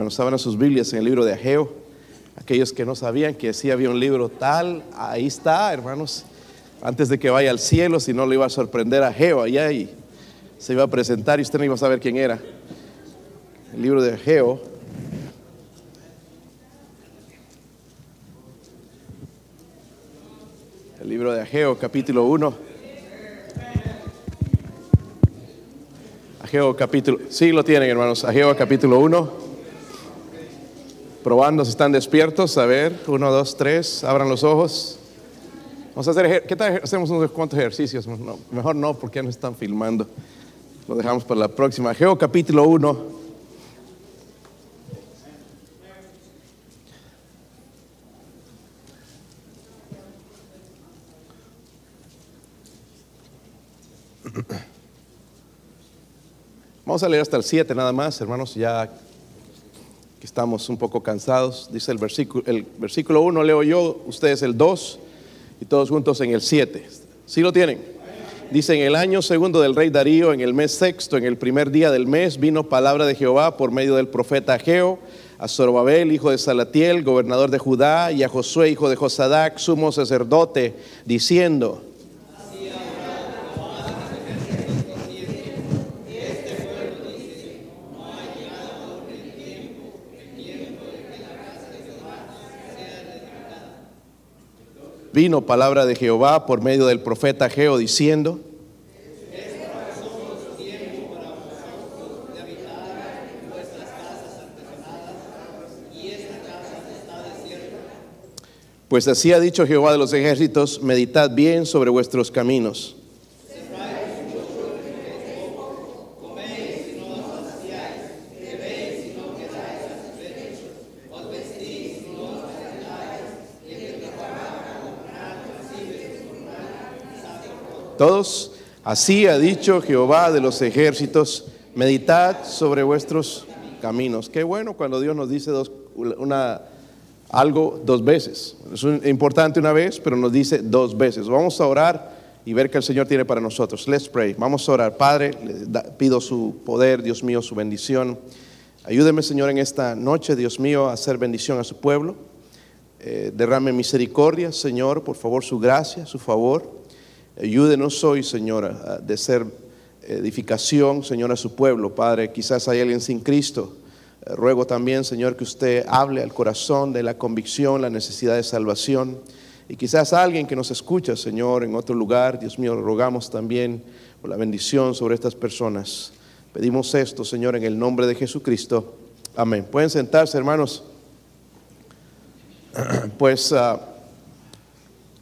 hermanos. Estaban sus Biblias en el libro de Ageo. Aquellos que no sabían que sí había un libro tal, ahí está, hermanos. Antes de que vaya al cielo, si no le iba a sorprender a Ageo allá y se iba a presentar y usted no iba a saber quién era. El libro de Ageo. El libro de Ageo, capítulo 1. Ageo capítulo, sí lo tienen hermanos, Ageo capítulo 1. Probando si están despiertos, a ver, 1, 2, 3, abran los ojos. Vamos a hacer, ¿qué tal hacemos unos cuantos ejercicios? mejor no, porque ya nos están filmando. Lo dejamos para la próxima. Ageo capítulo 1. Vamos a leer hasta el 7 nada más, hermanos, ya que estamos un poco cansados. Dice el versículo, el versículo 1, leo yo, ustedes el 2 y todos juntos en el 7. ¿Sí lo tienen? Dice, en el año segundo del rey Darío, en el mes sexto, en el primer día del mes, vino palabra de Jehová por medio del profeta Ageo, a Zorobabel, hijo de Salatiel, gobernador de Judá, y a Josué, hijo de Josadac, sumo sacerdote, diciendo, vino palabra de Jehová por medio del profeta Geo diciendo, Pues así ha dicho Jehová de los ejércitos, meditad bien sobre vuestros caminos. Todos, así ha dicho Jehová de los ejércitos, meditad sobre vuestros caminos. Qué bueno cuando Dios nos dice algo dos veces. Es importante una vez, pero nos dice dos veces. Vamos a orar y ver qué el Señor tiene para nosotros. Let's pray. Vamos a orar. Padre, pido su poder, Dios mío, su bendición. Ayúdeme, Señor, en esta noche, Dios mío, a hacer bendición a su pueblo. Eh, derrame misericordia, Señor, por favor, su gracia, su favor. Ayúdenos hoy, Señor, de ser edificación, Señor, a su pueblo. Padre, quizás hay alguien sin Cristo. Eh, ruego también, Señor, que usted hable al corazón de la convicción, la necesidad de salvación. Y quizás alguien que nos escucha, Señor, en otro lugar, Dios mío, rogamos también por la bendición sobre estas personas. Pedimos esto, Señor, en el nombre de Jesucristo. Amén. Pueden sentarse, hermanos. Pues ah,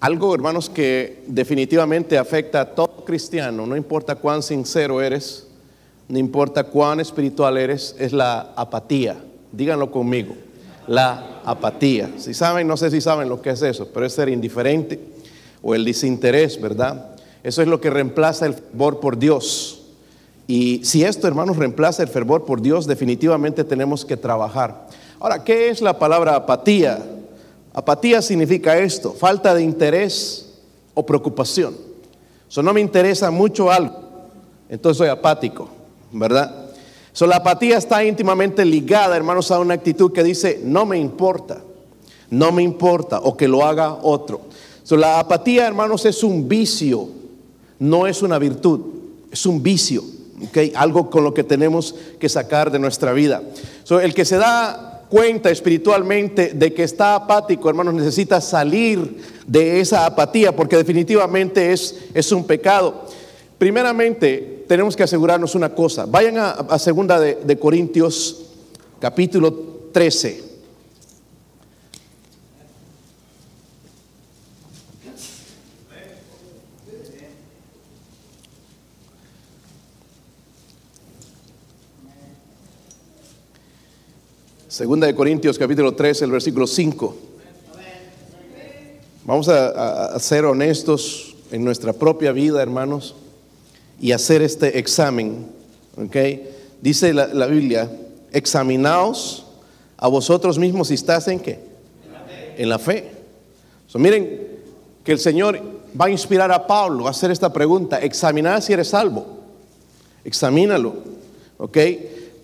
algo, hermanos, que definitivamente afecta a todo cristiano, no importa cuán sincero eres, no importa cuán espiritual eres, es la apatía. Díganlo conmigo, la apatía. Si saben, no sé si saben lo que es eso, pero es ser indiferente o el desinterés, ¿verdad? Eso es lo que reemplaza el fervor por Dios. Y si esto, hermanos, reemplaza el fervor por Dios, definitivamente tenemos que trabajar. Ahora, ¿qué es la palabra apatía? Apatía significa esto, falta de interés o preocupación. Eso no me interesa mucho algo, entonces soy apático, ¿verdad? So, la apatía está íntimamente ligada, hermanos, a una actitud que dice, no me importa, no me importa, o que lo haga otro. So, la apatía, hermanos, es un vicio, no es una virtud, es un vicio, ¿okay? algo con lo que tenemos que sacar de nuestra vida. So, el que se da cuenta espiritualmente de que está apático, hermanos, necesita salir de esa apatía porque definitivamente es, es un pecado. Primeramente, tenemos que asegurarnos una cosa. Vayan a, segunda de, de Corintios capítulo 13. Segunda de Corintios capítulo 3, el versículo 5. Vamos a, ser honestos en nuestra propia vida, hermanos, y hacer este examen. ¿okay? Dice la, Biblia, examinaos a vosotros mismos si estás en qué? En la fe. miren que el Señor va a inspirar a Pablo a hacer esta pregunta, examinar si eres salvo. Examínalo. ¿Ok?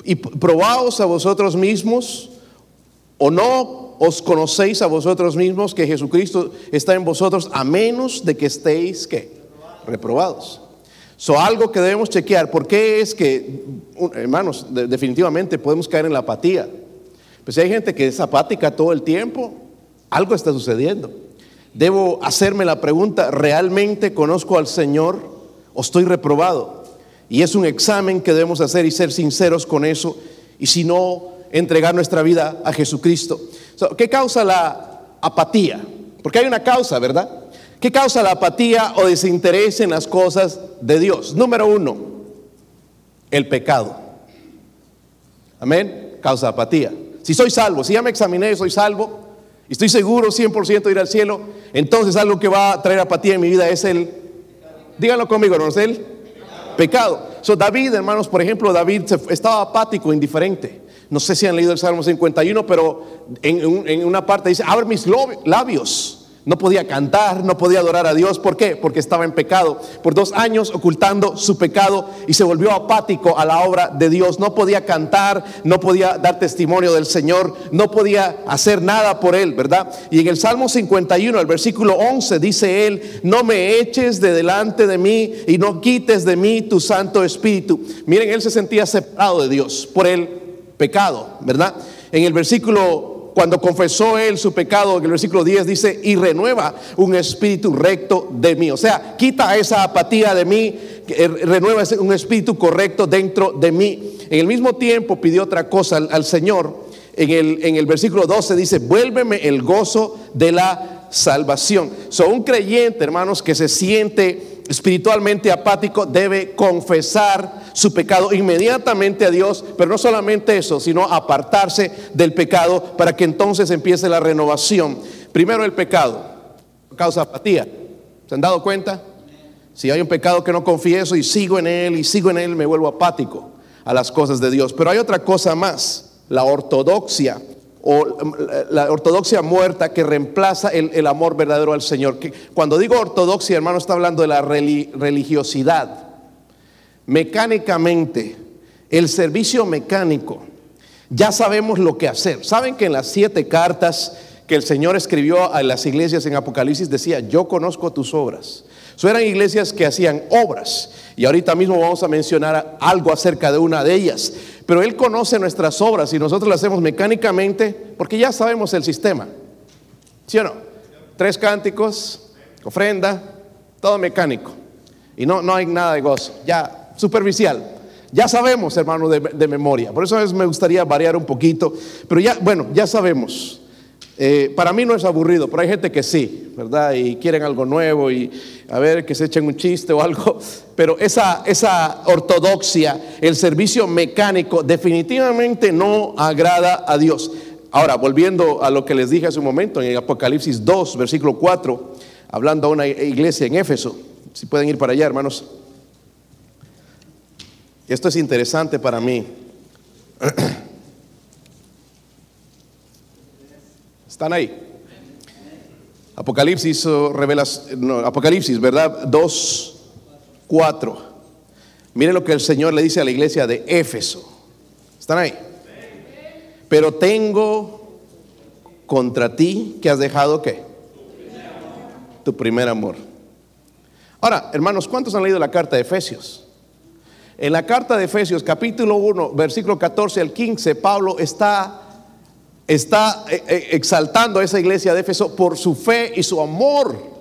Y probaos a vosotros mismos, o no os conocéis a vosotros mismos que Jesucristo está en vosotros, a menos de que estéis, ¿qué? Reprobados. So, algo que debemos chequear, ¿por qué es que, hermanos, definitivamente podemos caer en la apatía? Pues si hay gente que es apática todo el tiempo, algo está sucediendo. Debo hacerme la pregunta, ¿realmente conozco al Señor o estoy reprobado? Y es un examen que debemos hacer y ser sinceros con eso. Y si no, entregar nuestra vida a Jesucristo. ¿Qué causa la apatía? Porque hay una causa, ¿verdad? ¿Qué causa la apatía o desinterés en las cosas de Dios? Número uno, el pecado. Amén. Causa apatía. Si soy salvo, si ya me examiné y soy salvo, y estoy seguro 100% de ir al cielo, entonces algo que va a traer apatía en mi vida es el, díganlo conmigo, ¿no es el pecado? So, David, hermanos, por ejemplo, David estaba apático, indiferente. No sé si han leído el Salmo 51, pero en, una parte dice, abre mis labios no podía cantar, no podía adorar a Dios. ¿Por qué? Porque estaba en pecado. Por dos años ocultando su pecado y se volvió apático a la obra de Dios. No podía cantar, no podía dar testimonio del Señor, no podía hacer nada por él, ¿verdad? Y en el Salmo 51, el versículo 11, dice él, no me eches de delante de mí y no quites de mí tu Santo Espíritu. Miren, él se sentía separado de Dios por el pecado, ¿verdad? En el versículo cuando confesó él su pecado, en el versículo 10 dice, y renueva un espíritu recto de mí. O sea, quita esa apatía de mí, eh, renueva un espíritu correcto dentro de mí. En el mismo tiempo pidió otra cosa al, Señor. En el, en el versículo 12 dice, vuélveme el gozo de la salvación. Son un creyente, hermanos, que se siente espiritualmente apático debe confesar su pecado inmediatamente a Dios, pero no solamente eso, sino apartarse del pecado para que entonces empiece la renovación. Primero el pecado, causa apatía. ¿Se han dado cuenta? Si hay un pecado que no confieso y sigo en él y sigo en él, me vuelvo apático a las cosas de Dios. Pero hay otra cosa más, la ortodoxia o la ortodoxia muerta que reemplaza el, amor verdadero al Señor. cuando digo ortodoxia, hermano, está hablando de la religiosidad. Mecánicamente, el servicio mecánico, ya sabemos lo que hacer. Saben que en las siete cartas que el Señor escribió a las iglesias en Apocalipsis decía, yo conozco tus obras. So eran iglesias que hacían obras. Y ahorita mismo vamos a mencionar algo acerca de una de ellas. Pero Él conoce nuestras obras y nosotros las hacemos mecánicamente porque ya sabemos el sistema. ¿Sí o no? Tres cánticos, ofrenda, todo mecánico. Y no, no hay nada de gozo, ya superficial. Ya sabemos, hermano, de, de memoria. Por eso a veces me gustaría variar un poquito. Pero ya, bueno, ya sabemos. Eh, para mí no es aburrido, pero hay gente que sí, ¿verdad? Y quieren algo nuevo y a ver que se echen un chiste o algo. Pero esa, esa ortodoxia, el servicio mecánico, definitivamente no agrada a Dios. Ahora, volviendo a lo que les dije hace un momento en Apocalipsis 2, versículo 4, hablando a una iglesia en Éfeso. Si pueden ir para allá, hermanos. Esto es interesante para mí. ¿Están ahí? Apocalipsis, revelas, Apocalipsis, ¿verdad? 2, 4. Miren lo que el Señor le dice a la iglesia de Éfeso. ¿Están ahí? Pero tengo contra ti que has dejado qué? Tu primer amor. Ahora, hermanos, ¿cuántos han leído la carta de Efesios? En la carta de Efesios, capítulo 1, versículo 14 al 15, Pablo está está eh, eh, exaltando a esa iglesia de Éfeso por su fe y su amor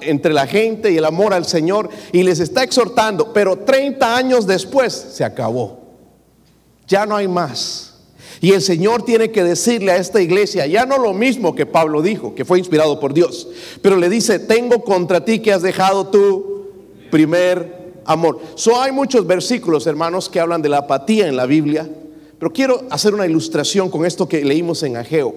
entre la gente y el amor al Señor y les está exhortando, pero 30 años después se acabó. Ya no hay más. Y el Señor tiene que decirle a esta iglesia, ya no lo mismo que Pablo dijo, que fue inspirado por Dios, pero le dice, tengo contra ti que has dejado tu primer amor. So hay muchos versículos, hermanos, que hablan de la apatía en la Biblia pero quiero hacer una ilustración con esto que leímos en Ageo,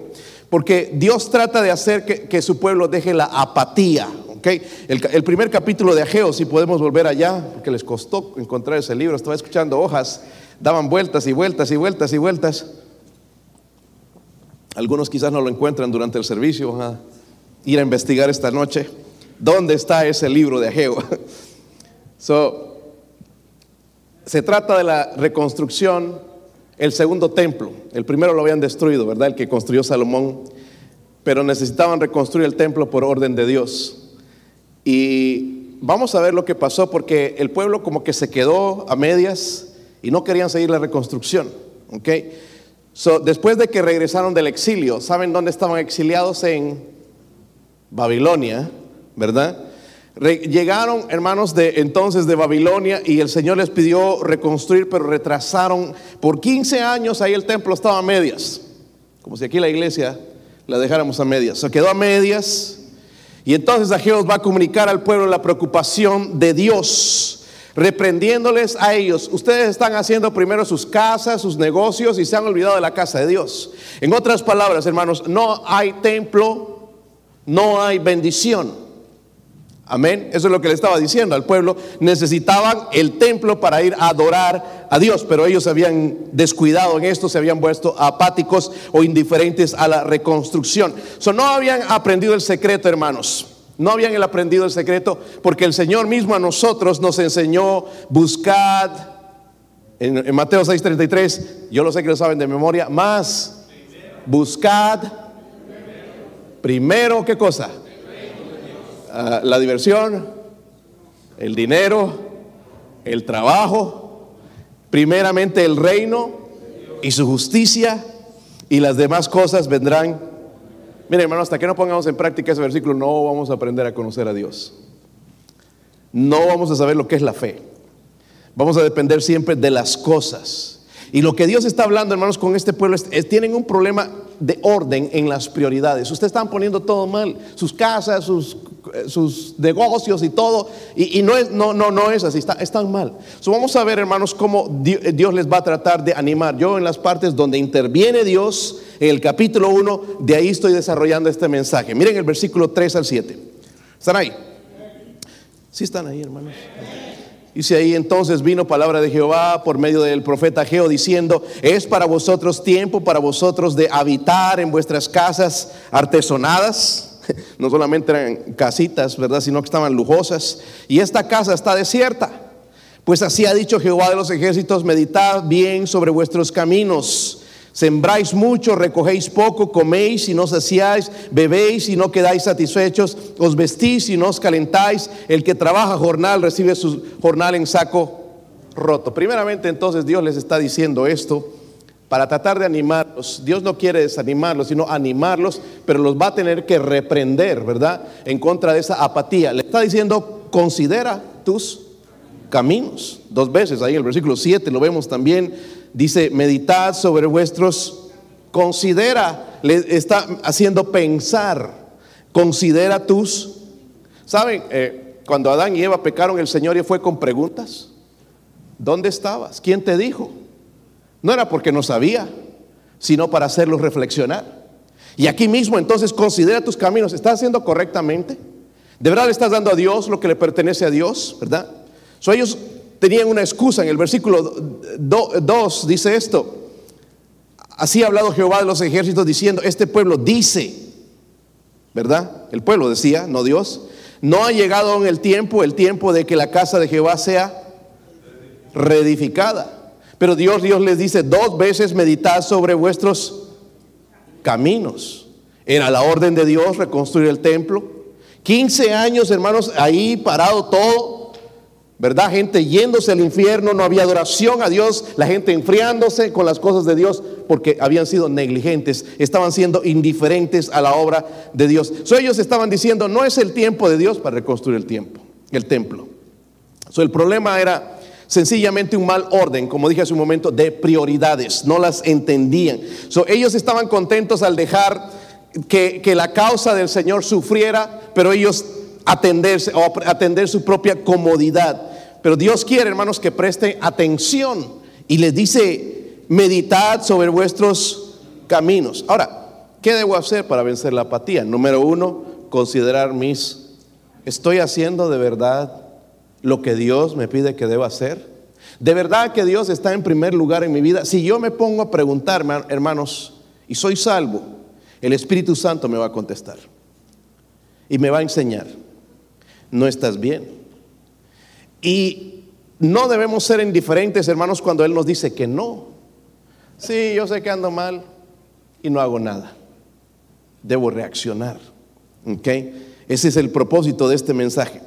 porque Dios trata de hacer que, su pueblo deje la apatía. ¿okay? El, primer capítulo de Ageo, si podemos volver allá, porque les costó encontrar ese libro, estaba escuchando hojas, daban vueltas y vueltas y vueltas y vueltas. Algunos quizás no lo encuentran durante el servicio, van a ir a investigar esta noche. ¿Dónde está ese libro de Ageo? so, se trata de la reconstrucción el segundo templo. El primero lo habían destruido, ¿verdad? El que construyó Salomón. Pero necesitaban reconstruir el templo por orden de Dios. Y vamos a ver lo que pasó porque el pueblo como que se quedó a medias y no querían seguir la reconstrucción. ¿ok? después de que regresaron del exilio, ¿saben dónde estaban exiliados? En Babilonia, ¿verdad? Llegaron hermanos de entonces de Babilonia y el Señor les pidió reconstruir, pero retrasaron por 15 años, ahí el templo estaba a medias, como si aquí la iglesia la dejáramos a medias. Se quedó a medias y entonces Ageo va a comunicar al pueblo la preocupación de Dios reprendiéndoles a ellos, ustedes están haciendo primero sus casas, sus negocios y se han olvidado de la casa de Dios. En otras palabras, hermanos, no hay templo, no hay bendición. Amén. Eso es lo que le estaba diciendo al pueblo. Necesitaban el templo para ir a adorar a Dios, pero ellos se habían descuidado en esto, se habían puesto apáticos o indiferentes a la reconstrucción. So, no habían aprendido el secreto, hermanos. No habían aprendido el secreto porque el Señor mismo a nosotros nos enseñó, buscad, en, en Mateo 6:33, yo lo sé que lo saben de memoria, más, buscad primero, ¿qué cosa? Ah, la diversión, el dinero, el trabajo, primeramente el reino y su justicia y las demás cosas vendrán. Miren hermano, hasta que no pongamos en práctica ese versículo no vamos a aprender a conocer a Dios. No vamos a saber lo que es la fe. Vamos a depender siempre de las cosas. Y lo que Dios está hablando, hermanos, con este pueblo es, tienen un problema de orden en las prioridades. Ustedes están poniendo todo mal, sus casas, sus, sus negocios y todo, y, no, es, no, no, no es así, está, mal. So, vamos a ver, hermanos, cómo Dios les va a tratar de animar. Yo en las partes donde interviene Dios, en el capítulo 1, de ahí estoy desarrollando este mensaje. Miren el versículo 3 al 7. ¿Están ahí? ¿Sí están ahí, hermanos? Dice ahí entonces vino palabra de Jehová por medio del profeta Geo diciendo, es para vosotros tiempo, para vosotros de habitar en vuestras casas artesonadas. No solamente eran casitas, ¿verdad? Sino que estaban lujosas. Y esta casa está desierta. Pues así ha dicho Jehová de los ejércitos, meditad bien sobre vuestros caminos Sembráis mucho, recogéis poco, coméis y no saciáis, bebéis y no quedáis satisfechos, os vestís y no os calentáis. El que trabaja jornal recibe su jornal en saco roto. Primeramente entonces Dios les está diciendo esto para tratar de animarlos. Dios no quiere desanimarlos, sino animarlos, pero los va a tener que reprender, ¿verdad? En contra de esa apatía. Le está diciendo, considera tus caminos. Dos veces, ahí en el versículo 7 lo vemos también dice, meditad sobre vuestros, considera, le está haciendo pensar, considera tus, ¿saben? Eh, cuando Adán y Eva pecaron, el Señor ya fue con preguntas. ¿Dónde estabas? ¿Quién te dijo? No era porque no sabía, sino para hacerlos reflexionar. Y aquí mismo entonces considera tus caminos. ¿Estás haciendo correctamente? ¿De verdad le estás dando a Dios lo que le pertenece a Dios? ¿Verdad? So, ellos tenían una excusa. En el versículo 2 dice esto. Así ha hablado Jehová de los ejércitos diciendo, este pueblo dice, ¿verdad? El pueblo decía, no Dios. No ha llegado aún el tiempo, el tiempo de que la casa de Jehová sea reedificada. Pero Dios, Dios les dice, dos veces meditad sobre vuestros caminos. Era la orden de Dios reconstruir el templo. 15 años, hermanos, ahí parado todo ¿verdad? Gente yéndose al infierno, no había adoración a Dios, la gente enfriándose con las cosas de Dios porque habían sido negligentes, estaban siendo indiferentes a la obra de Dios. So, ellos estaban diciendo, no es el tiempo de Dios para reconstruir el tiempo, el templo. So, el problema era sencillamente un mal orden, como dije hace un momento, de prioridades, no las entendían. So, ellos estaban contentos al dejar que, que la causa del Señor sufriera, pero ellos atenderse atender su propia comodidad. Pero Dios quiere, hermanos, que presten atención y les dice, meditad sobre vuestros caminos. Ahora, ¿qué debo hacer para vencer la apatía? Número uno, considerar mis, ¿estoy haciendo de verdad lo que Dios me pide que deba hacer? ¿De verdad que Dios está en primer lugar en mi vida? Si yo me pongo a preguntar, hermanos, y soy salvo, el Espíritu Santo me va a contestar y me va a enseñar. No estás bien. Y no debemos ser indiferentes, hermanos, cuando Él nos dice que no. Sí, yo sé que ando mal y no hago nada. Debo reaccionar. ¿Ok? Ese es el propósito de este mensaje.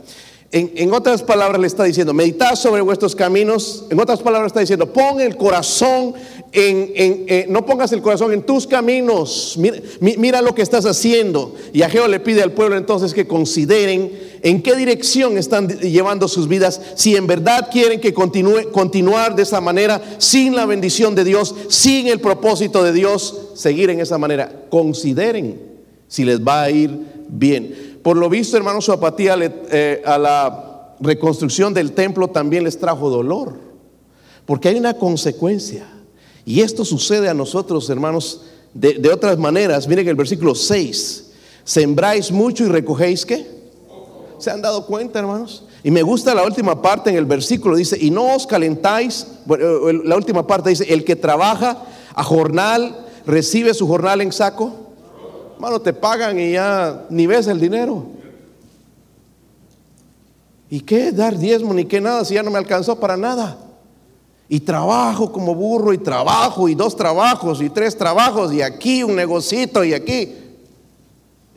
En, otras palabras le está diciendo, meditad sobre vuestros caminos. En otras palabras está diciendo, pon el corazón en, eh, no pongas el corazón en tus caminos. Mira, lo que estás haciendo. Y Ageo le pide al pueblo entonces que consideren en qué dirección están llevando sus vidas. Si en verdad quieren que continúe, continuar de esa manera, sin la bendición de Dios, sin el propósito de Dios, seguir en esa manera. Consideren si les va a ir bien. Por lo visto, hermano, su apatía eh, a la reconstrucción del templo también les trajo dolor, porque hay una consecuencia. Y esto sucede a nosotros, hermanos, de, otras maneras. Miren el versículo 6, sembráis mucho y recogéis qué. ¿Se han dado cuenta, hermanos? Y me gusta la última parte en el versículo, dice, y no os calentáis, la última parte dice, el que trabaja a jornal, recibe su jornal en saco. Hermano, te pagan y ya ni ves el dinero. ¿Y qué dar diezmo ni qué nada si ya no me alcanzó para nada? Y trabajo como burro y trabajo y dos trabajos y tres trabajos y aquí un negocito y aquí.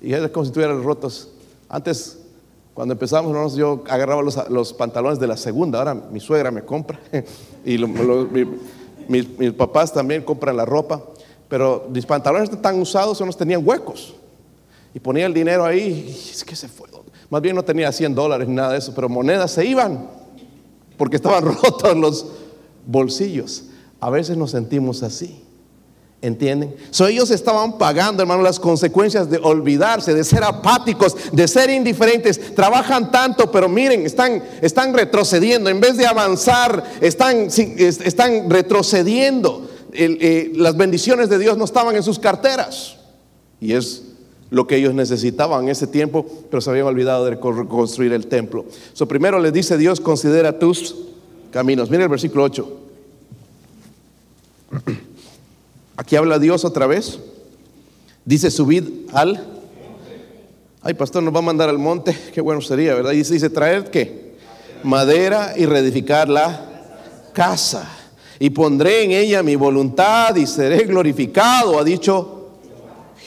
Y es como si estuvieran rotos. Antes, cuando empezamos, yo agarraba los, pantalones de la segunda. Ahora mi suegra me compra y mis papás también compran la ropa. Pero mis pantalones tan usados, unos tenían huecos. Y ponía el dinero ahí, y es que se fue. Más bien no tenía 100 dólares ni nada de eso, pero monedas se iban, porque estaban rotos los bolsillos. A veces nos sentimos así. ¿Entienden? So, ellos estaban pagando, hermano, las consecuencias de olvidarse, de ser apáticos, de ser indiferentes. Trabajan tanto, pero miren, están, están retrocediendo. En vez de avanzar, están, están retrocediendo. Eh, las bendiciones de Dios no estaban en sus carteras. Y es lo que ellos necesitaban en ese tiempo, pero se habían olvidado de reconstruir el templo. So, primero les dice Dios, considera tus caminos. Mira el versículo 8. Aquí habla Dios otra vez. Dice, subid al... Ay, pastor, nos va a mandar al monte. Qué bueno sería, ¿verdad? Y dice, traer qué? Madera y reedificar la casa y pondré en ella mi voluntad y seré glorificado, ha dicho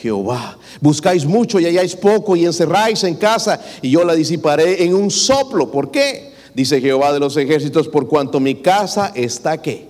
Jehová. Buscáis mucho y halláis poco y encerráis en casa y yo la disiparé en un soplo. ¿Por qué? Dice Jehová de los ejércitos, por cuanto mi casa está que.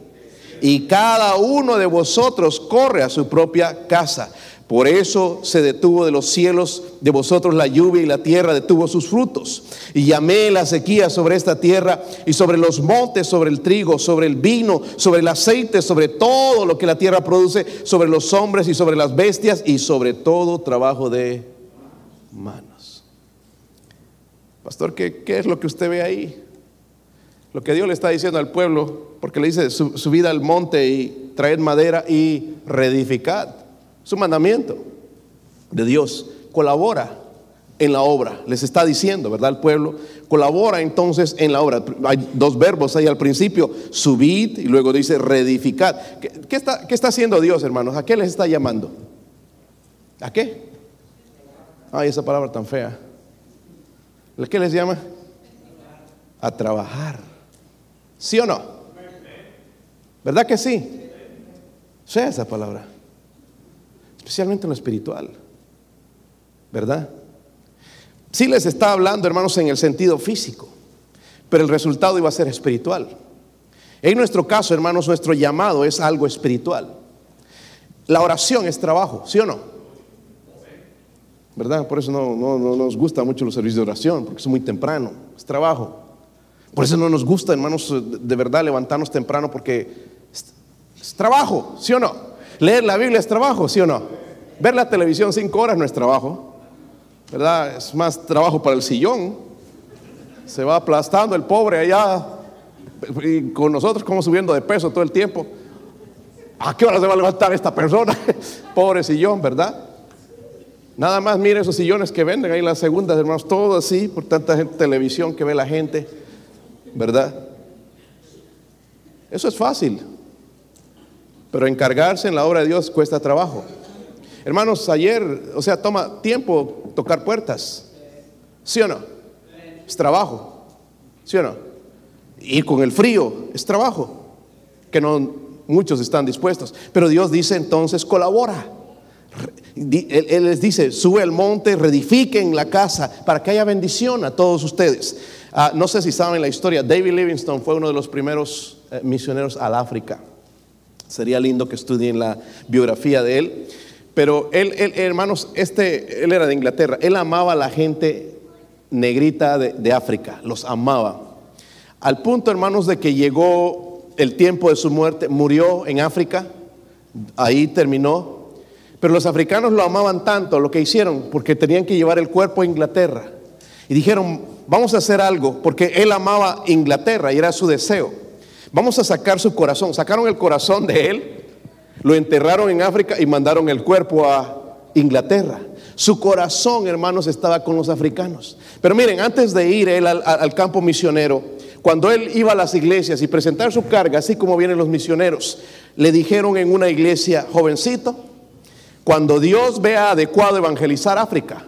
Y cada uno de vosotros corre a su propia casa. Por eso se detuvo de los cielos de vosotros la lluvia y la tierra detuvo sus frutos. Y llamé la sequía sobre esta tierra y sobre los montes, sobre el trigo, sobre el vino, sobre el aceite, sobre todo lo que la tierra produce, sobre los hombres y sobre las bestias y sobre todo trabajo de manos. Pastor, ¿qué, es lo que usted ve ahí? Lo que Dios le está diciendo al pueblo, porque le dice, subid al monte y traed madera y reedificad su mandamiento de Dios. Colabora en la obra. Les está diciendo, ¿verdad? El pueblo colabora entonces en la obra. Hay dos verbos ahí al principio, subid y luego dice reedificad. ¿Qué, está, ¿Qué, está, haciendo Dios, hermanos? ¿A qué les está llamando? ¿A qué? Ay, esa palabra tan fea. ¿A qué les llama? A trabajar. ¿Sí o no? ¿Verdad que sí? Sea esa palabra especialmente en lo espiritual. ¿Verdad? Sí les está hablando, hermanos, en el sentido físico, pero el resultado iba a ser espiritual. En nuestro caso, hermanos, nuestro llamado es algo espiritual. La oración es trabajo, ¿sí o no? ¿Verdad? Por eso no, nos gusta mucho los servicios de oración, porque es muy temprano, es trabajo. Por eso no nos gusta, hermanos, de verdad levantarnos temprano, porque es trabajo, ¿sí o no? Leer la Biblia es trabajo, ¿sí o no? Ver la televisión cinco horas no es trabajo, ¿verdad? Es más trabajo para el sillón. Se va aplastando el pobre allá y con nosotros como subiendo de peso todo el tiempo. ¿A qué hora se va a levantar esta persona? pobre sillón, ¿verdad? Nada más mire esos sillones que venden ahí las segundas, hermanos, todo así, por tanta gente, televisión que ve la gente, ¿verdad? Eso es fácil. Pero encargarse en la obra de Dios cuesta trabajo. Hermanos, ayer, o sea, toma tiempo tocar puertas. ¿Sí o no? Es trabajo. ¿Sí o no? Ir con el frío es trabajo. Que no, muchos están dispuestos. Pero Dios dice entonces, colabora. Él, les dice, sube al monte, reedifiquen la casa para que haya bendición a todos ustedes. Ah, no sé si saben la historia, David Livingstone fue uno de los primeros eh, misioneros al África. Sería lindo que estudien la biografía de él. Pero él, hermanos, este, él era de Inglaterra, él amaba a la gente negrita de África, los amaba. Al punto, hermanos, de que llegó el tiempo de su muerte, murió en África, ahí terminó. Pero los africanos lo amaban tanto, lo que hicieron, porque tenían que llevar el cuerpo a Inglaterra. Y dijeron, vamos a hacer algo, porque él amaba Inglaterra y era su deseo. Vamos a sacar su corazón. Sacaron el corazón de él, lo enterraron en África y mandaron el cuerpo a Inglaterra. Su corazón, hermanos, estaba con los africanos. Pero miren, antes de ir él al campo misionero, cuando él iba a las iglesias y presentar su carga, así como vienen los misioneros, le dijeron en una iglesia, jovencito, cuando Dios vea adecuado evangelizar África,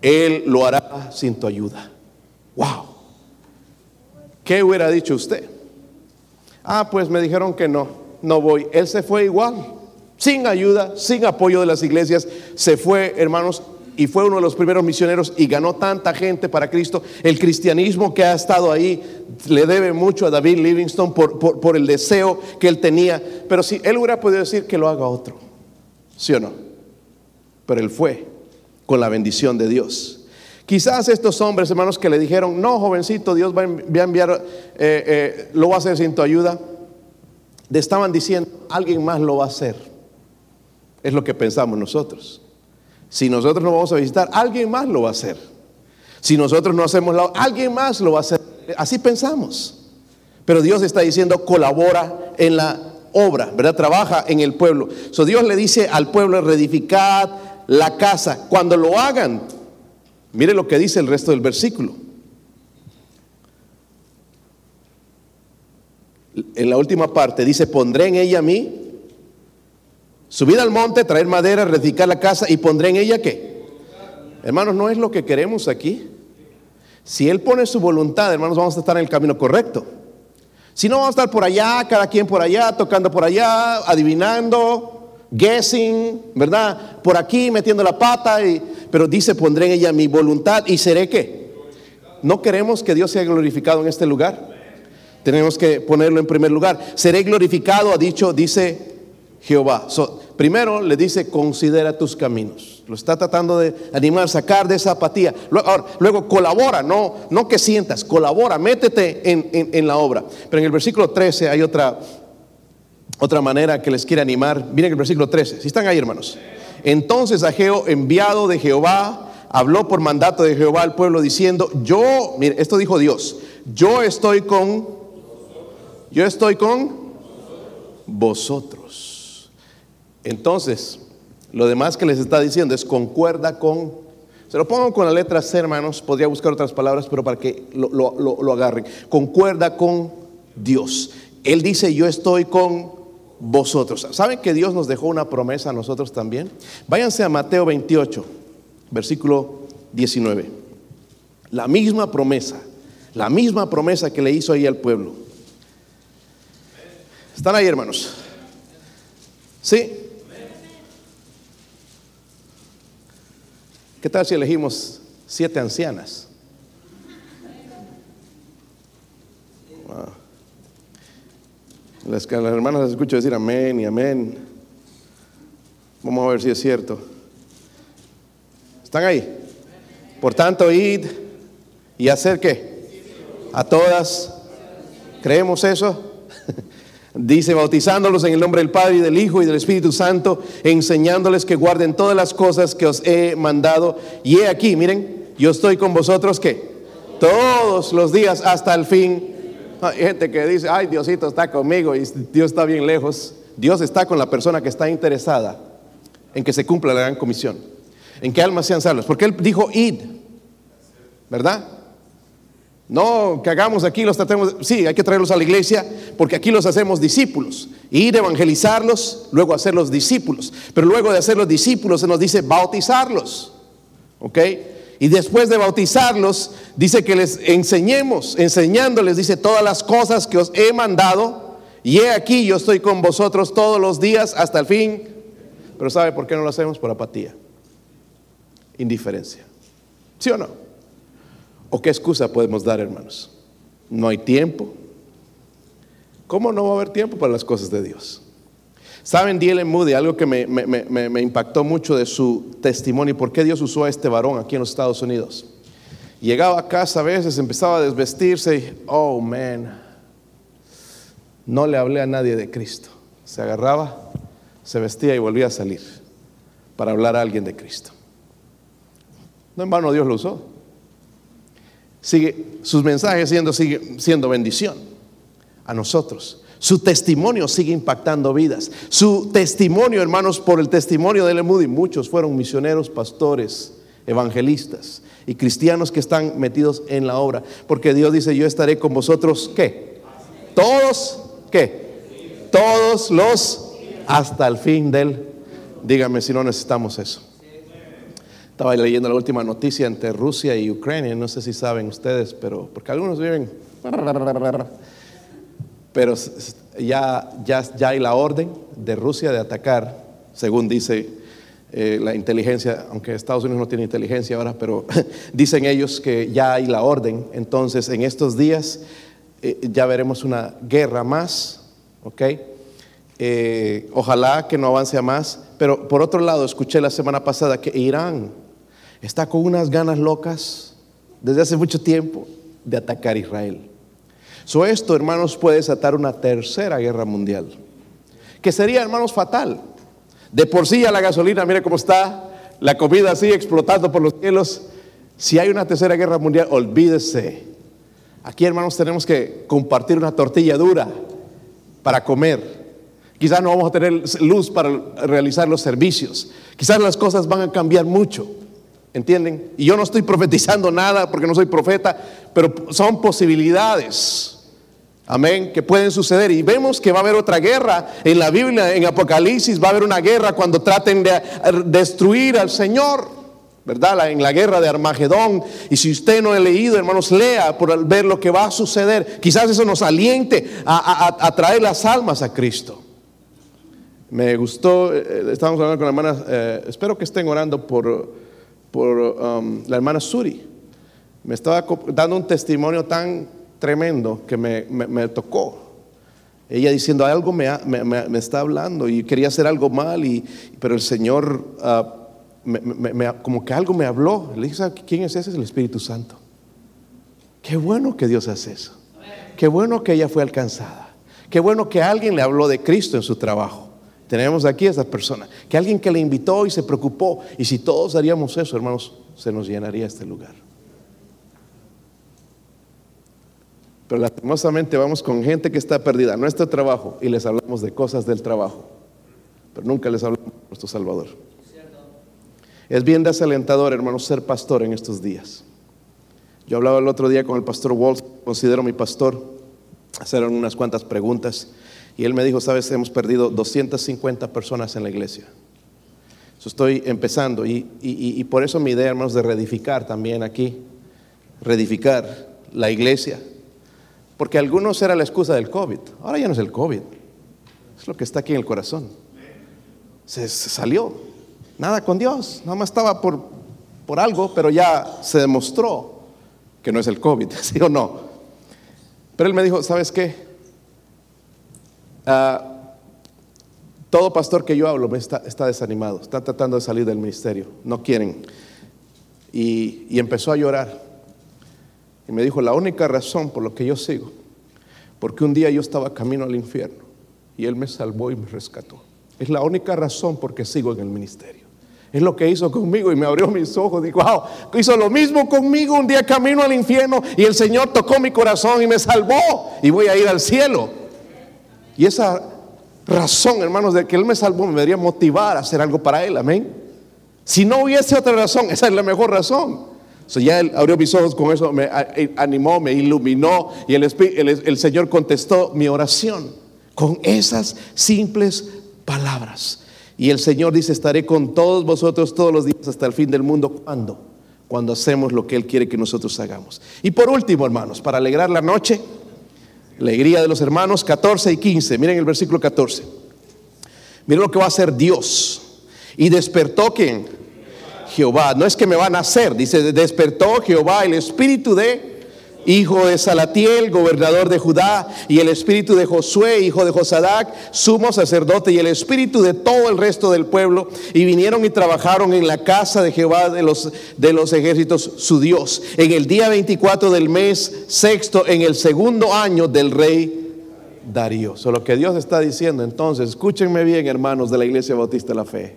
Él lo hará sin tu ayuda. ¡Wow! ¿Qué hubiera dicho usted? Ah, pues me dijeron que no, no voy. Él se fue igual, sin ayuda, sin apoyo de las iglesias. Se fue, hermanos, y fue uno de los primeros misioneros y ganó tanta gente para Cristo. El cristianismo que ha estado ahí le debe mucho a David Livingstone por, el deseo que él tenía. Pero si él hubiera podido decir que lo haga otro, ¿sí o no? Pero él fue con la bendición de Dios. Quizás estos hombres, hermanos, que le dijeron, no, jovencito, Dios va a enviar, eh, eh, lo va a hacer sin tu ayuda, le estaban diciendo, alguien más lo va a hacer. Es lo que pensamos nosotros. Si nosotros no vamos a visitar, alguien más lo va a hacer. Si nosotros no hacemos la alguien más lo va a hacer. Así pensamos. Pero Dios está diciendo, colabora en la obra, ¿verdad? Trabaja en el pueblo. So Dios le dice al pueblo, reedificad la casa. Cuando lo hagan, mire lo que dice el resto del versículo. En la última parte dice, pondré en ella a mí Subir al monte, traer madera, reedificar la casa y pondré en ella qué. Hermanos, no es lo que queremos aquí. Si Él pone su voluntad, hermanos, vamos a estar en el camino correcto. Si no, vamos a estar por allá, cada quien por allá, tocando por allá, adivinando, guessing, ¿verdad? Por aquí, metiendo la pata. Y, pero dice, pondré en ella mi voluntad y seré qué. No queremos que Dios sea glorificado en este lugar. Tenemos que ponerlo en primer lugar. Seré glorificado, ha dicho, dice Jehová. primero le dice, considera tus caminos. Lo está tratando de animar, sacar de esa apatía. Luego, colabora, no, no que sientas, colabora, métete en, la obra. Pero en el versículo 13 hay otra, otra manera que les quiere animar. Miren el versículo 13, si están ahí hermanos. Entonces Ageo, enviado de Jehová, habló por mandato de Jehová al pueblo diciendo, yo, mire, esto dijo Dios, yo estoy con, yo estoy con vosotros. Entonces, lo demás que les está diciendo es concuerda con, se lo pongo con la letra C, hermanos, podría buscar otras palabras, pero para que lo, lo agarren, concuerda con Dios. Él dice, yo estoy con vosotros. ¿Saben que Dios nos dejó una promesa a nosotros también? Váyanse a Mateo 28, versículo 19. La misma promesa, la misma promesa que le hizo ahí al pueblo. ¿Están ahí, hermanos? ¿Sí? ¿Qué tal si elegimos siete ancianas? Las, las hermanas las escucho decir amén y amén. Vamos a ver si es cierto. ¿Están ahí? Por tanto, id y hacer qué? A todas. ¿Creemos eso? Dice, bautizándolos en el nombre del Padre y del Hijo y del Espíritu Santo, enseñándoles que guarden todas las cosas que os he mandado. Y he aquí, miren, yo estoy con vosotros que todos los días hasta el fin. Hay gente que dice, ay, Diosito está conmigo y Dios está bien lejos. Dios está con la persona que está interesada en que se cumpla la gran comisión, en que almas sean salvas. Porque Él dijo, id, ¿verdad? No que hagamos aquí, los tratemos, sí, hay que traerlos a la iglesia porque aquí los hacemos discípulos. Ir evangelizarlos, luego hacerlos discípulos. Pero luego de hacerlos discípulos se nos dice bautizarlos. ¿Ok? Y después de bautizarlos, dice que les enseñemos, enseñándoles, dice todas las cosas que os he mandado. Y he aquí, yo estoy con vosotros todos los días hasta el fin. Pero ¿sabe por qué no lo hacemos? Por apatía, indiferencia. ¿Sí o no? ¿O qué excusa podemos dar, hermanos? No hay tiempo. ¿Cómo no va a haber tiempo para las cosas de Dios? Saben, D.L. Moody, algo que me, impactó mucho de su testimonio por qué Dios usó a este varón aquí en los Estados Unidos. Llegaba a casa a veces, empezaba a desvestirse y, oh man, no le hablé a nadie de Cristo. Se agarraba, se vestía y volvía a salir para hablar a alguien de Cristo. No en vano Dios lo usó. Sigue, sus mensajes siendo, siendo bendición a nosotros. Su testimonio sigue impactando vidas. Su testimonio, hermanos, por el testimonio de Moody, muchos fueron misioneros, pastores, evangelistas y cristianos que están metidos en la obra. Porque Dios dice, yo estaré con vosotros, ¿qué? Todos, ¿qué? Todos los hasta el fin del... Dígame si no necesitamos eso. Estaba leyendo la última noticia entre Rusia y Ucrania, no sé si saben ustedes, pero porque algunos viven pero ya, ya, ya hay la orden de Rusia de atacar, según dice eh, la inteligencia, aunque Estados Unidos no tiene inteligencia ahora, pero dicen ellos que ya hay la orden. Entonces, en estos días eh, ya veremos una guerra más, ¿ok? Eh, ojalá que no avance más. Pero por otro lado, escuché la semana pasada que Irán está con unas ganas locas desde hace mucho tiempo de atacar a Israel. So esto, hermanos, puede desatar una tercera guerra mundial, que sería, hermanos, fatal. De por sí ya la gasolina, mire cómo está, la comida sigue explotando por los cielos. Si hay una tercera guerra mundial, olvídese. Aquí, hermanos, tenemos que compartir una tortilla dura para comer. Quizás no vamos a tener luz para realizar los servicios. Quizás las cosas van a cambiar mucho. ¿Entienden? Y yo no estoy profetizando nada porque no soy profeta, pero son posibilidades. Amén, que pueden suceder. Y vemos que va a haber otra guerra en la Biblia, en Apocalipsis, va a haber una guerra cuando traten de destruir al Señor, ¿verdad? En la guerra de Armagedón. Y si usted no ha leído, hermanos, lea por ver lo que va a suceder. Quizás eso nos aliente a, traer las almas a Cristo. Me gustó, eh, eh, estamos hablando con la hermana, eh, espero que estén orando por por um, la hermana Suri. Me estaba dando un testimonio tan tremendo que me, tocó. Ella diciendo, algo me, está hablando y quería hacer algo mal, y, pero el Señor uh, como que algo me habló. Le dije, ¿quién es ese? Es el Espíritu Santo. Qué bueno que Dios hace eso. Qué bueno que ella fue alcanzada. Qué bueno que alguien le habló de Cristo en su trabajo. Tenemos aquí a esa persona, que alguien que le invitó y se preocupó. Y si todos haríamos eso, hermanos, se nos llenaría este lugar. Pero lastimosamente vamos con gente que está perdida nuestro trabajo y les hablamos de cosas del trabajo, pero nunca les hablamos de nuestro Salvador. Es bien desalentador, hermanos, ser pastor en estos días. Yo hablaba el otro día con el pastor Walsh, considero mi pastor, hicieron unas cuantas preguntas y él me dijo, sabes, hemos perdido 250 personas en la iglesia. Eso estoy empezando y, por eso mi idea, hermanos, de reedificar también aquí, reedificar la iglesia. Porque algunos era la excusa del COVID. Ahora ya no es el COVID. Es lo que está aquí en el corazón. Se, salió. Nada con Dios. Nada más estaba por, por algo, pero ya se demostró que no es el COVID. ¿Sí o no? Pero él me dijo, ¿sabes qué? Ah, todo pastor que yo hablo está, desanimado, está tratando de salir del ministerio, no quieren. Y, y empezó a llorar. Y me dijo, la única razón por lo que yo sigo, porque un día yo estaba camino al infierno y Él me salvó y me rescató. Es la única razón por que sigo en el ministerio. Es lo que hizo conmigo y me abrió mis ojos. Digo, wow, hizo lo mismo conmigo un día camino al infierno y el Señor tocó mi corazón y me salvó y voy a ir al cielo. Y esa razón, hermanos, de que Él me salvó me debería motivar a hacer algo para Él, amén. Si no hubiese otra razón, esa es la mejor razón. So ya Él abrió mis ojos con eso, me eh, animó, me iluminó y el, el Señor contestó mi oración con esas simples palabras. Y el Señor dice, estaré con todos vosotros todos los días hasta el fin del mundo. ¿Cuándo? Cuando hacemos lo que Él quiere que nosotros hagamos. Y por último, hermanos, para alegrar la noche, Alegría de los hermanos 14 y 15. Miren el versículo 14. Miren lo que va a hacer Dios. Y despertó quien? Jehová. No es que me van a hacer, dice, despertó Jehová el espíritu de hijo de Salatiel, gobernador de Judá, y el espíritu de Josué, hijo de Josadac, sumo sacerdote, y el espíritu de todo el resto del pueblo, y vinieron y trabajaron en la casa de Jehová de los, de los ejércitos, su Dios, en el día 24 del mes sexto, en el segundo año del rey Darío. Eso lo que Dios está diciendo. Entonces, escúchenme bien, hermanos de la Iglesia Bautista de la Fe.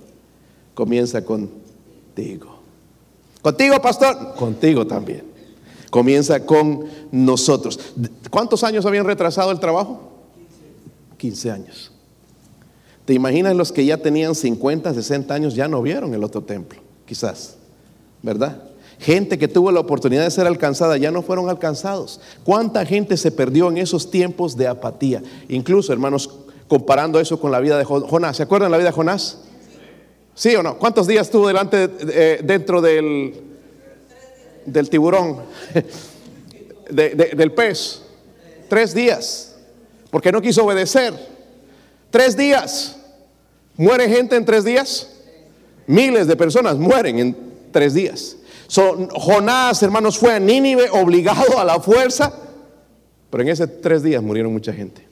Comienza contigo. Contigo, pastor. Contigo también comienza con nosotros. ¿Cuántos años habían retrasado el trabajo? 15 años. ¿Te imaginas los que ya tenían 50, 60 años ya no vieron el otro templo? Quizás, ¿verdad? Gente que tuvo la oportunidad de ser alcanzada ya no fueron alcanzados. ¿Cuánta gente se perdió en esos tiempos de apatía? Incluso, hermanos, comparando eso con la vida de Jonás. ¿Se acuerdan la vida de Jonás? ¿Sí o no? ¿Cuántos días estuvo delante, eh, dentro del, del tiburón, del pez. Tres días. Porque no quiso obedecer. Tres días. ¿Muere gente en tres días? Miles de personas mueren en tres días. Jonás, hermanos, fue a Nínive obligado a la fuerza. Pero en esos tres días murieron mucha gente.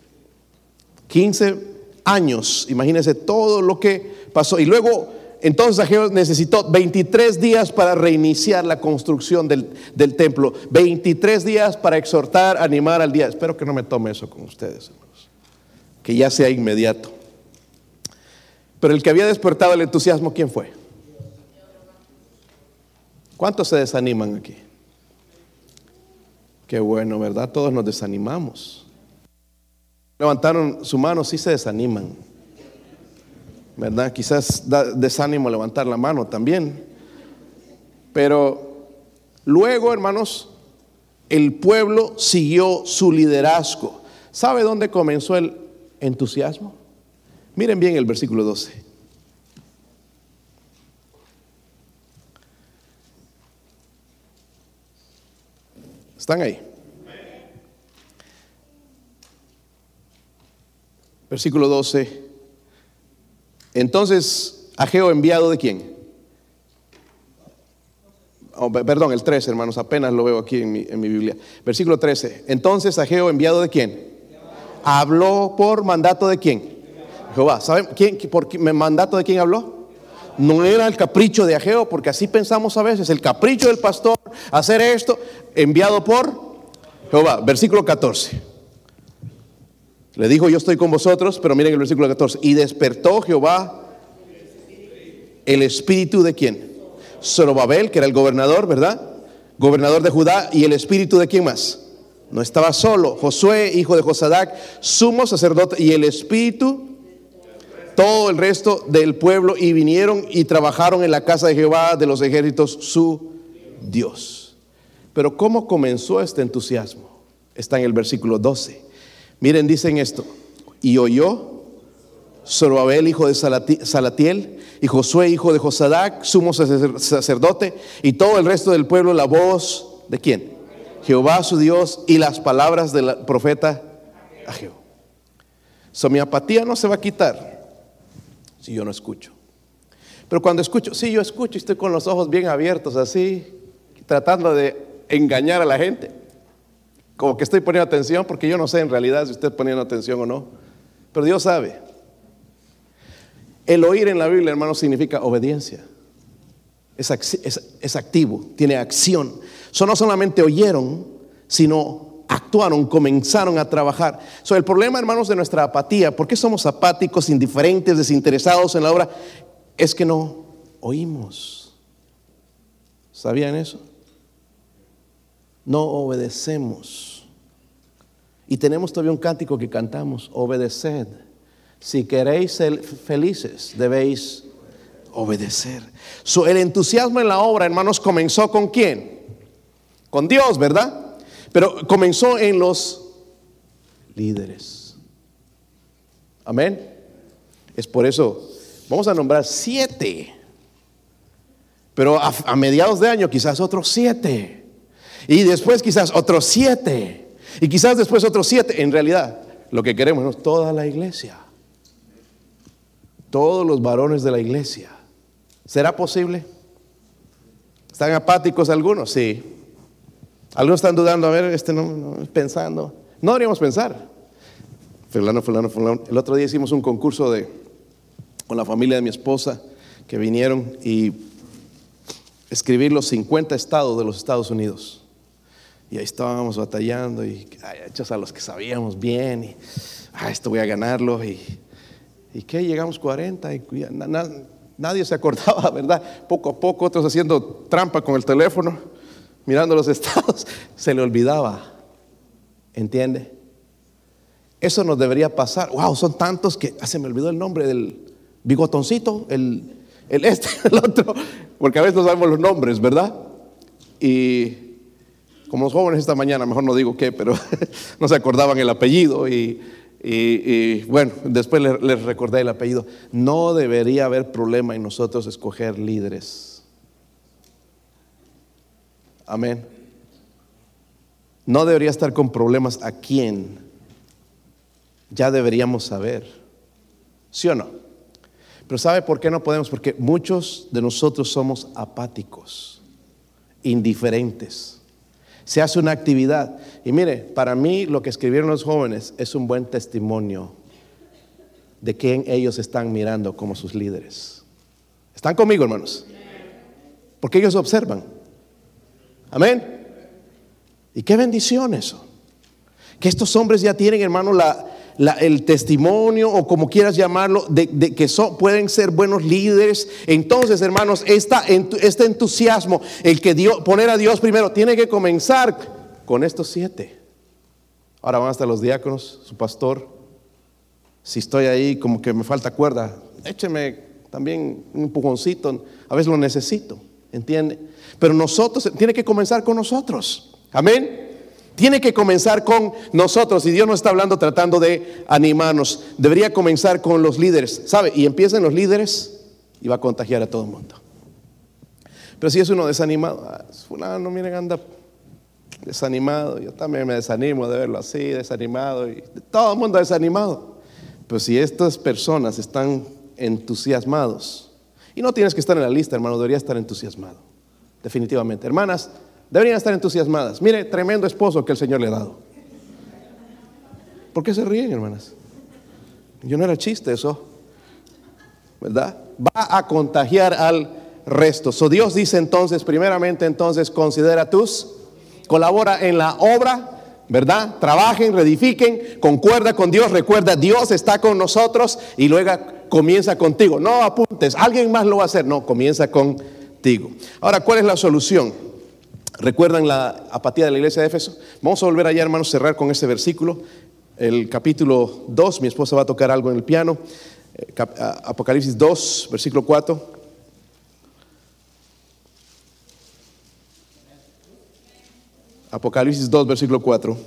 15 años, imagínense todo lo que pasó. Y luego entonces Ageo necesitó 23 días para reiniciar la construcción del, templo, 23 días para exhortar, animar al día. Espero que no me tome eso con ustedes, hermanos, que ya sea inmediato. Pero el que había despertado el entusiasmo, ¿quién fue? ¿Cuántos se desaniman aquí? Qué bueno, ¿verdad? Todos nos desanimamos. Levantaron su mano, sí se desaniman. ¿Verdad? Quizás da desánimo levantar la mano también. Pero luego, hermanos, el pueblo siguió su liderazgo. ¿Sabe dónde comenzó el entusiasmo? Miren bien el versículo 12. ¿Están ahí? Versículo 12. Entonces, Ageo enviado de quién? Oh, perdón, el 13, hermanos, apenas lo veo aquí en mi, Biblia. Versículo 13. Entonces, Ageo enviado de quién? Habló por mandato de quién? Jehová. ¿Saben quién, por mandato de quién habló? No era el capricho de Ageo, porque así pensamos a veces, el capricho del pastor, hacer esto, enviado por Jehová. Versículo 14. Le dijo, yo estoy con vosotros, pero miren el versículo 14. Y despertó Jehová el espíritu de quién? Zorobabel, que era el gobernador, ¿verdad? Gobernador de Judá. ¿Y el espíritu de quién más? No estaba solo. Josué, hijo de Josadac, sumo sacerdote. Y el espíritu, todo el resto del pueblo. Y vinieron y trabajaron en la casa de Jehová de los ejércitos, su Dios. Pero ¿cómo comenzó este entusiasmo? Está en el versículo 12. Miren, dicen esto. Y oyó Zorobabel, hijo de Salatiel, y Josué, hijo de Josadac, sumo sacerdote, y todo el resto del pueblo la voz de quién? Jehová su Dios y las palabras del profeta Ageo. So, mi apatía no se va a quitar si yo no escucho. Pero cuando escucho, sí, yo escucho y estoy con los ojos bien abiertos, así, tratando de engañar a la gente como que estoy poniendo atención, porque yo no sé en realidad si usted poniendo atención o no, pero Dios sabe. El oír en la Biblia, hermano, significa obediencia. Es, activo, tiene acción. So, no solamente oyeron, sino actuaron, comenzaron a trabajar. So, el problema, hermanos, de nuestra apatía, ¿por qué somos apáticos, indiferentes, desinteresados en la obra? Es que no oímos. ¿Sabían eso? no obedecemos. Y tenemos todavía un cántico que cantamos, obedeced. Si queréis ser felices, debéis obedecer. el entusiasmo en la obra, hermanos, comenzó con quién? Con Dios, ¿verdad? Pero comenzó en los líderes. Amén. Es por eso, vamos a nombrar siete. Pero a mediados de año quizás otros siete. Y después quizás otros siete. Y quizás después otros siete. En realidad, lo que queremos es toda la iglesia. Todos los varones de la iglesia. ¿Será posible? ¿Están apáticos algunos? Sí. Algunos están dudando, a ver, este no, pensando. No deberíamos pensar. Fulano, fulano, fulano. El otro día hicimos un concurso de, con la familia de mi esposa que vinieron y escribir los 50 estados de los Estados Unidos. Y ahí estábamos batallando y hechos a los que sabíamos bien y ah, esto voy a ganarlo y, y que llegamos 40 y nadie se acordaba, ¿verdad? Poco a poco otros haciendo trampa con el teléfono, mirando los estados, se le olvidaba. ¿Entiende? Eso nos debería pasar. Wow, son tantos que ah, se me olvidó el nombre del bigotoncito, el, el este, el otro, porque a veces no sabemos los nombres, ¿verdad? Y como los jóvenes esta mañana, mejor no digo qué, pero no se acordaban el apellido y, bueno, después les, recordé el apellido. No debería haber problema en nosotros escoger líderes. Amén. No debería estar con problemas a quién. Ya deberíamos saber. ¿Sí o no? Pero ¿sabe por qué no podemos? Porque muchos de nosotros somos apáticos, indiferentes se hace una actividad. Y mire, para mí lo que escribieron los jóvenes es un buen testimonio de quién ellos están mirando como sus líderes. ¿Están conmigo, hermanos? Porque ellos observan. Amén. Y qué bendición eso. Que estos hombres ya tienen, hermano, la, el testimonio o como quieras llamarlo, de, que pueden ser buenos líderes. Entonces, hermanos, este entusiasmo, el que Dios, poner a Dios primero, tiene que comenzar con estos siete. Ahora van hasta los diáconos, su pastor. Si estoy ahí como que me falta cuerda, écheme también un empujoncito. A veces lo necesito, ¿entiende? Pero nosotros, tiene que comenzar con nosotros. Amén. Tiene que comenzar con nosotros. Y Dios no está hablando tratando de animarnos. Debería comenzar con los líderes. ¿Sabe? Y empiezan los líderes y va a contagiar a todo el mundo. Pero si es uno desanimado, ah, no miren, anda desanimado. Yo también me desanimo de verlo así, desanimado. Y todo el mundo desanimado. Pero si estas personas están entusiasmados, y no tienes que estar en la lista, hermano, debería estar entusiasmado. Definitivamente. Hermanas, Deberían estar entusiasmadas. Mire, tremendo esposo que el Señor le ha dado. ¿Por qué se ríen, hermanas? Yo no era chiste eso. ¿Verdad? Va a contagiar al resto. So Dios dice entonces, primeramente entonces, considera tus, colabora en la obra, ¿verdad? Trabajen, reedifiquen, concuerda con Dios, recuerda, Dios está con nosotros y luego comienza contigo. No apuntes, alguien más lo va a hacer, no, comienza contigo. Ahora, ¿cuál es la solución? ¿Recuerdan la apatía de la iglesia de Éfeso? Vamos a volver allá, hermanos, cerrar con ese versículo. El capítulo 2, mi esposa va a tocar algo en el piano. Eh, Apocalipsis 2, versículo 4. Apocalipsis 2, versículo 4.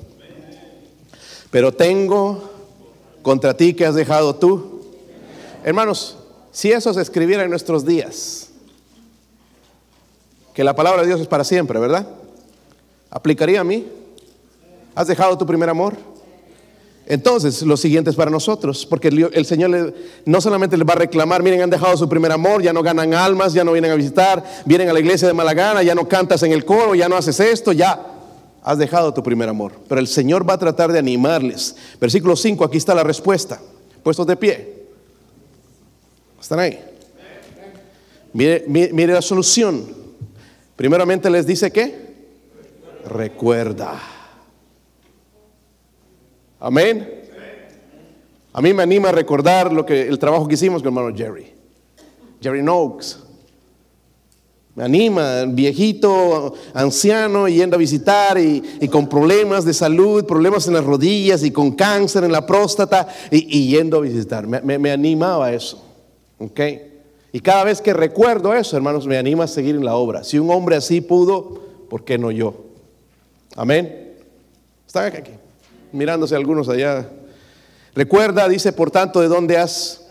Pero tengo contra ti que has dejado tú. Hermanos, si eso se escribiera en nuestros días, que la palabra de Dios es para siempre, ¿verdad? ¿Aplicaría a mí? ¿Has dejado tu primer amor? Entonces, lo siguiente es para nosotros, porque el, Señor no solamente les va a reclamar, miren, han dejado su primer amor, ya no ganan almas, ya no vienen a visitar, vienen a la iglesia de Malagana, ya no cantas en el coro, ya no haces esto, ya has dejado tu primer amor. Pero el Señor va a tratar de animarles. Versículo 5, aquí está la respuesta. Puestos de pie. ¿Están ahí? Mire, mire, mire la solución. Primeramente les dice que recuerda. Amén. A mí me anima a recordar lo que el trabajo que hicimos con el hermano Jerry. Jerry Noakes. Me anima, viejito, anciano, yendo a visitar y, con problemas de salud, problemas en las rodillas y con cáncer en la próstata y, yendo a visitar. Me, me, me animaba eso. ¿Ok? Y cada vez que recuerdo eso, hermanos, me anima a seguir en la obra. Si un hombre así pudo, ¿por qué no yo? Amén. Están aquí, mirándose algunos allá. Recuerda, dice, por tanto, de dónde has.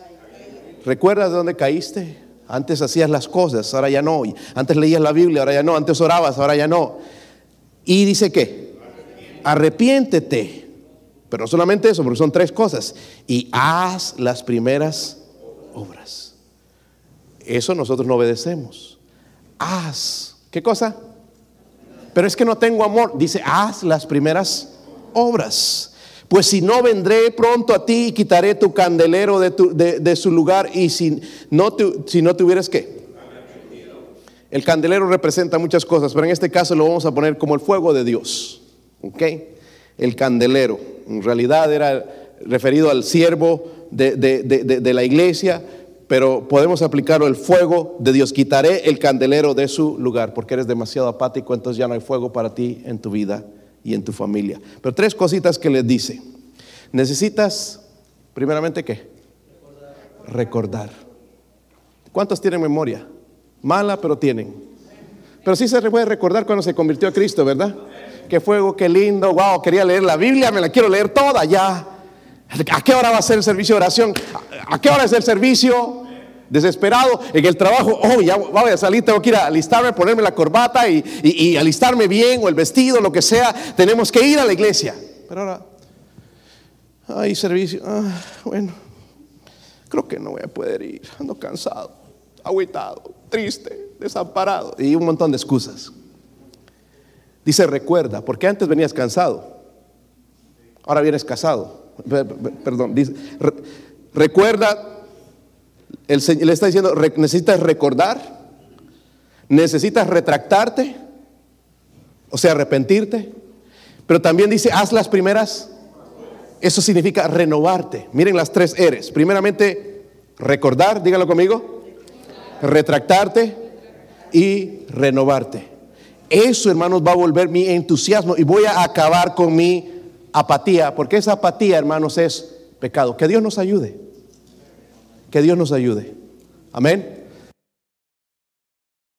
¿Recuerdas de dónde caíste? Antes hacías las cosas, ahora ya no. Antes leías la Biblia, ahora ya no. Antes orabas, ahora ya no. Y dice qué? arrepiéntete. Pero no solamente eso, porque son tres cosas. Y haz las primeras obras. Eso nosotros no obedecemos. Haz. ¿Qué cosa? Pero es que no tengo amor. Dice, haz las primeras obras. Pues si no vendré pronto a ti y quitaré tu candelero de, su lugar y si no, si no que... El candelero representa muchas cosas, pero en este caso lo vamos a poner como el fuego de Dios. ¿Ok? El candelero. En realidad era referido al siervo de, de la iglesia, pero podemos aplicarlo el fuego de Dios. Quitaré el candelero de su lugar porque eres demasiado apático, entonces ya no hay fuego para ti en tu vida y en tu familia. Pero tres cositas que les dice. Necesitas, primeramente, ¿qué? Recordar. ¿Cuántos tienen memoria? Mala, pero tienen. Pero sí se puede recordar cuando se convirtió a Cristo, ¿verdad? Qué fuego, qué lindo, wow, quería leer la Biblia, me la quiero leer toda ya. ¿A qué hora va a ser el servicio de oración? ¿A qué hora es el servicio? Desesperado en el trabajo, oh, ya voy a salir, tengo que ir a alistarme, ponerme la corbata y, alistarme bien, o el vestido, lo que sea. Tenemos que ir a la iglesia. Pero ahora, hay servicio, ah, bueno, creo que no voy a poder ir, ando cansado, agüitado, triste, desamparado y un montón de excusas. Dice, recuerda, porque antes venías cansado, ahora vienes casado perdón, recuerda, el Señor le está diciendo, necesitas recordar, necesitas retractarte, o sea, arrepentirte, pero también dice, haz las primeras, eso significa renovarte. Miren las tres eres. Primeramente, recordar, dígalo conmigo, retractarte y renovarte. Eso, hermanos, va a volver mi entusiasmo y voy a acabar con mi apatía, porque esa apatía, hermanos, es pecado. Que Dios nos ayude. Que Dios nos ayude. Amén.